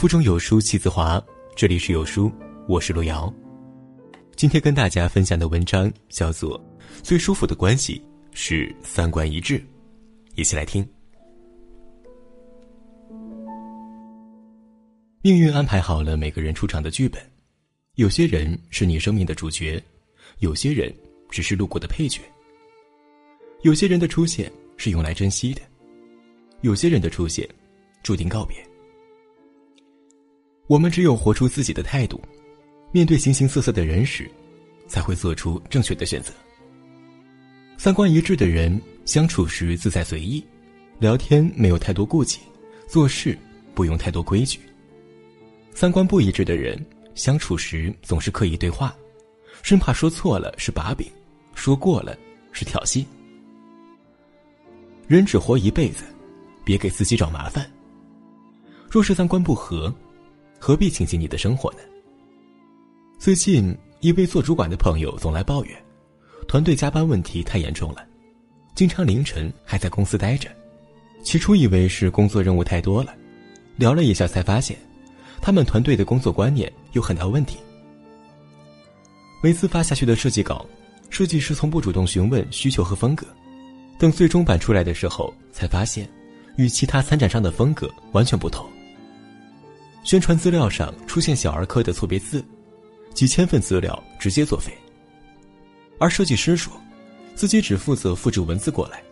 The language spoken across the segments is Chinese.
腹中有书气自华，这里是有书，我是路遥。今天跟大家分享的文章叫做《最舒服的关系是三观一致》，一起来听。命运安排好了每个人出场的剧本，有些人是你生命的主角，有些人只是路过的配角。有些人的出现是用来珍惜的，有些人的出现注定告别。我们只有活出自己的态度，面对形形色色的人时，才会做出正确的选择。三观一致的人相处时自在随意，聊天没有太多顾忌，做事不用太多规矩。三观不一致的人相处时总是刻意对话，生怕说错了是把柄，说过了是挑衅。人只活一辈子，别给自己找麻烦。若是三观不合，何必倾尽你的生活呢？最近一位做主管的朋友总来抱怨，团队加班问题太严重了，经常凌晨还在公司待着。起初以为是工作任务太多了，聊了一下才发现，他们团队的工作观念有很大问题。每次发下去的设计稿，设计师从不主动询问需求和风格，等最终版出来的时候，才发现与其他参展商的风格完全不同。宣传资料上出现小儿科的错别字，几千份资料直接作废。而设计师说，自己只负责复制文字过来，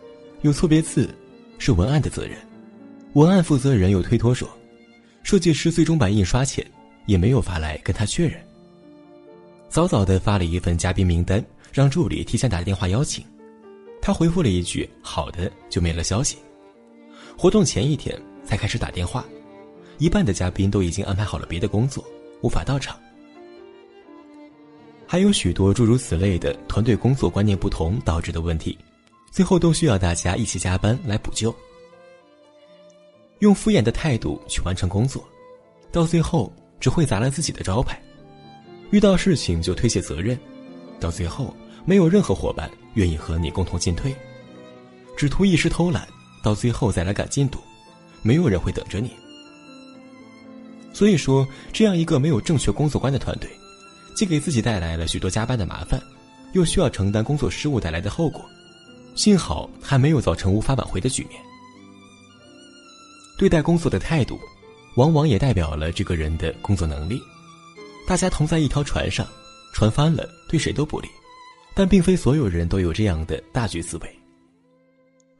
有错别字是文案的责任。文案负责人又推脱说，设计师最终版印刷前也没有发来跟他确认。早早的发了一份嘉宾名单，让助理提前打电话邀请，他回复了一句“好的”，就没了消息。活动前一天才开始打电话。一半的嘉宾都已经安排好了别的工作，无法到场。还有许多诸如此类的团队工作观念不同导致的问题，最后都需要大家一起加班来补救。用敷衍的态度去完成工作，到最后只会砸了自己的招牌。遇到事情就推卸责任，到最后没有任何伙伴愿意和你共同进退。只图一时偷懒，到最后再来赶进度，没有人会等着你。所以说，这样一个没有正确工作观的团队，既给自己带来了许多加班的麻烦，又需要承担工作失误带来的后果。幸好还没有造成无法挽回的局面。对待工作的态度，往往也代表了这个人的工作能力。大家同在一条船上，船翻了对谁都不利，但并非所有人都有这样的大局思维。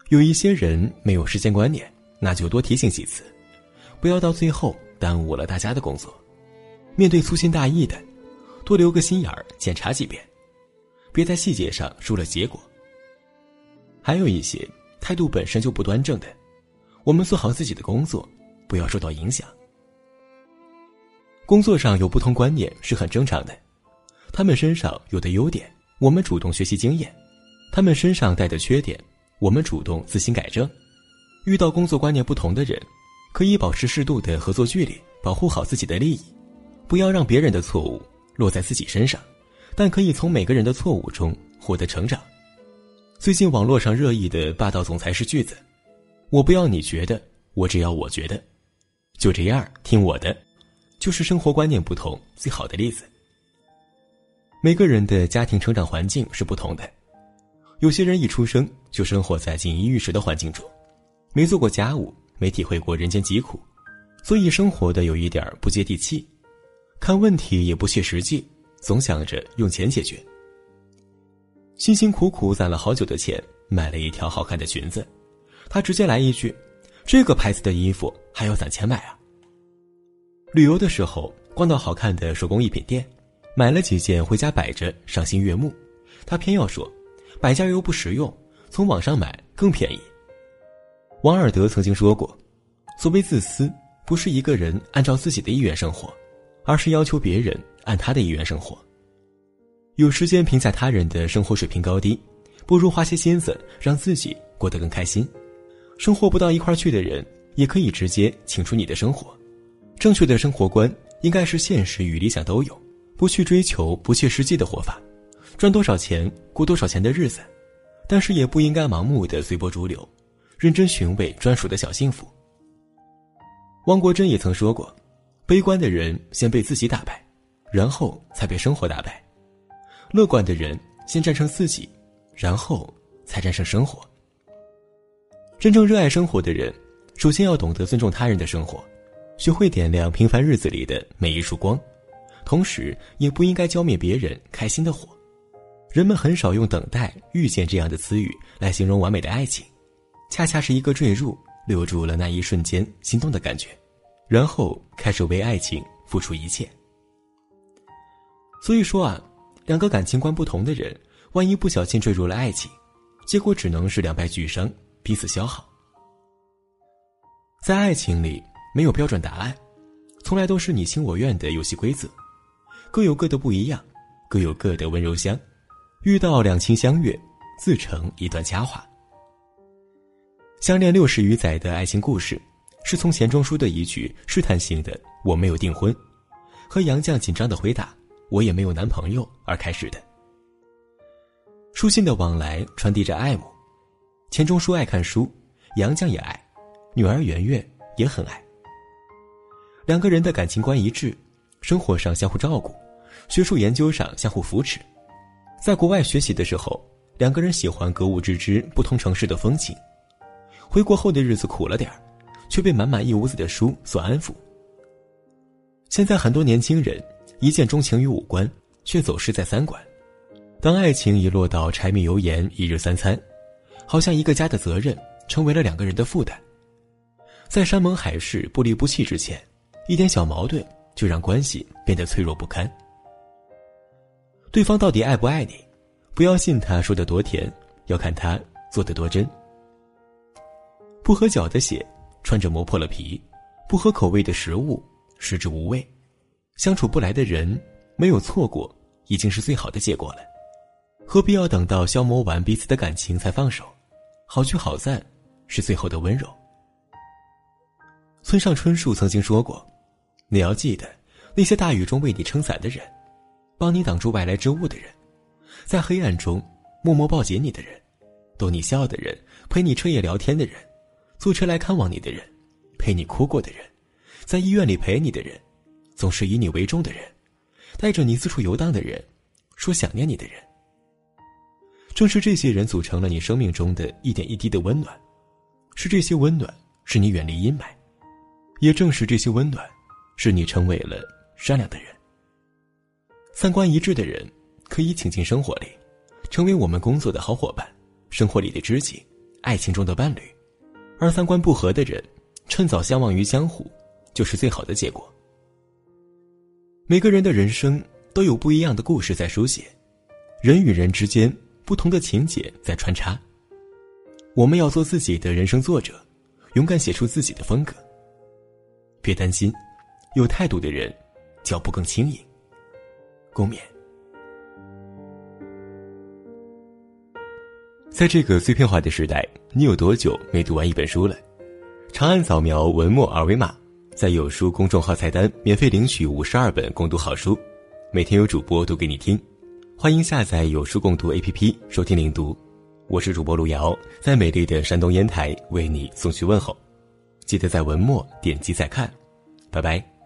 有一些人没有时间观念，那就多提醒几次，不要到最后。耽误了大家的工作，面对粗心大意的，多留个心眼儿，检查几遍，别在细节上输了结果。还有一些态度本身就不端正的，我们做好自己的工作，不要受到影响。工作上有不同观念是很正常的，他们身上有的优点，我们主动学习经验；他们身上带的缺点，我们主动自行改正。遇到工作观念不同的人。可以保持适度的合作距离，保护好自己的利益，不要让别人的错误落在自己身上，但可以从每个人的错误中获得成长。最近网络上热议的霸道总裁式句子：“我不要你觉得，我只要我觉得，就这样听我的。”就是生活观念不同最好的例子。每个人的家庭成长环境是不同的，有些人一出生就生活在锦衣玉食的环境中，没做过家务。没体会过人间疾苦，所以生活的有一点不接地气，看问题也不切实际，总想着用钱解决。辛辛苦苦攒了好久的钱，买了一条好看的裙子，他直接来一句：“这个牌子的衣服还要攒钱买啊？”旅游的时候逛到好看的手工艺品店，买了几件回家摆着赏心悦目，他偏要说：“摆家又不实用，从网上买更便宜。”王尔德曾经说过：“所谓自私，不是一个人按照自己的意愿生活，而是要求别人按他的意愿生活。有时间评价他人的生活水平高低，不如花些心思让自己过得更开心。生活不到一块去的人，也可以直接请出你的生活。正确的生活观应该是现实与理想都有，不去追求不切实际的活法，赚多少钱过多少钱的日子，但是也不应该盲目的随波逐流。”认真寻味专属的小幸福。汪国真也曾说过：“悲观的人先被自己打败，然后才被生活打败；乐观的人先战胜自己，然后才战胜生活。真正热爱生活的人，首先要懂得尊重他人的生活，学会点亮平凡日子里的每一束光，同时也不应该浇灭别人开心的火。人们很少用“等待”“遇见”这样的词语来形容完美的爱情，恰恰是一个坠入，留住了那一瞬间心动的感觉，然后开始为爱情付出一切。所以说啊，两个感情观不同的人，万一不小心坠入了爱情，结果只能是两败俱伤，彼此消耗。在爱情里没有标准答案，从来都是你情我愿的游戏规则，各有各的不一样，各有各的温柔乡。遇到两情相悦，自成一段佳话。相恋六十余载的爱情故事，是从钱钟书的一句试探性的“我没有订婚”，和杨绛紧张的回答“我也没有男朋友”而开始的。书信的往来传递着爱慕，钱钟书爱看书，杨绛也爱，女儿圆圆也很爱。两个人的感情观一致，生活上相互照顾，学术研究上相互扶持。在国外学习的时候，两个人喜欢格物致知不同城市的风情。回国后的日子苦了点儿，却被满满一屋子的书所安抚。现在很多年轻人一见钟情于五官，却走失在三观。当爱情已落到柴米油盐一日三餐，好像一个家的责任成为了两个人的负担。在山盟海誓、不离不弃之前，一点小矛盾就让关系变得脆弱不堪。对方到底爱不爱你？不要信他说的多甜，要看他做的多真。不合脚的鞋，穿着磨破了皮；不合口味的食物，食之无味。相处不来的人，没有错过，已经是最好的结果了。何必要等到消磨完彼此的感情才放手？好聚好散，是最后的温柔。村上春树曾经说过：“你要记得，那些大雨中为你撑伞的人。”帮你挡住外来之物的人，在黑暗中默默抱紧你的人，逗你笑的人，陪你彻夜聊天的人，坐车来看望你的人，陪你哭过的人，在医院里陪你的人，总是以你为重的人，带着你四处游荡的人，说想念你的人。正是这些人组成了你生命中的一点一滴的温暖，是这些温暖使你远离阴霾，也正是这些温暖，使你成为了善良的人。三观一致的人，可以请进生活里，成为我们工作的好伙伴，生活里的知己，爱情中的伴侣；而三观不合的人，趁早相忘于江湖，就是最好的结果。每个人的人生都有不一样的故事在书写，人与人之间不同的情节在穿插。我们要做自己的人生作者，勇敢写出自己的风格。别担心，有态度的人，脚步更轻盈。共勉。在这个碎片化的时代，你有多久没读完一本书了？长按扫描文末二维码，在有书公众号菜单免费领取五十二本共读好书，每天有主播读给你听。欢迎下载有书共读 APP 收听领读。我是主播路遥，在美丽的山东烟台为你送去问候。记得在文末点击再看，拜拜。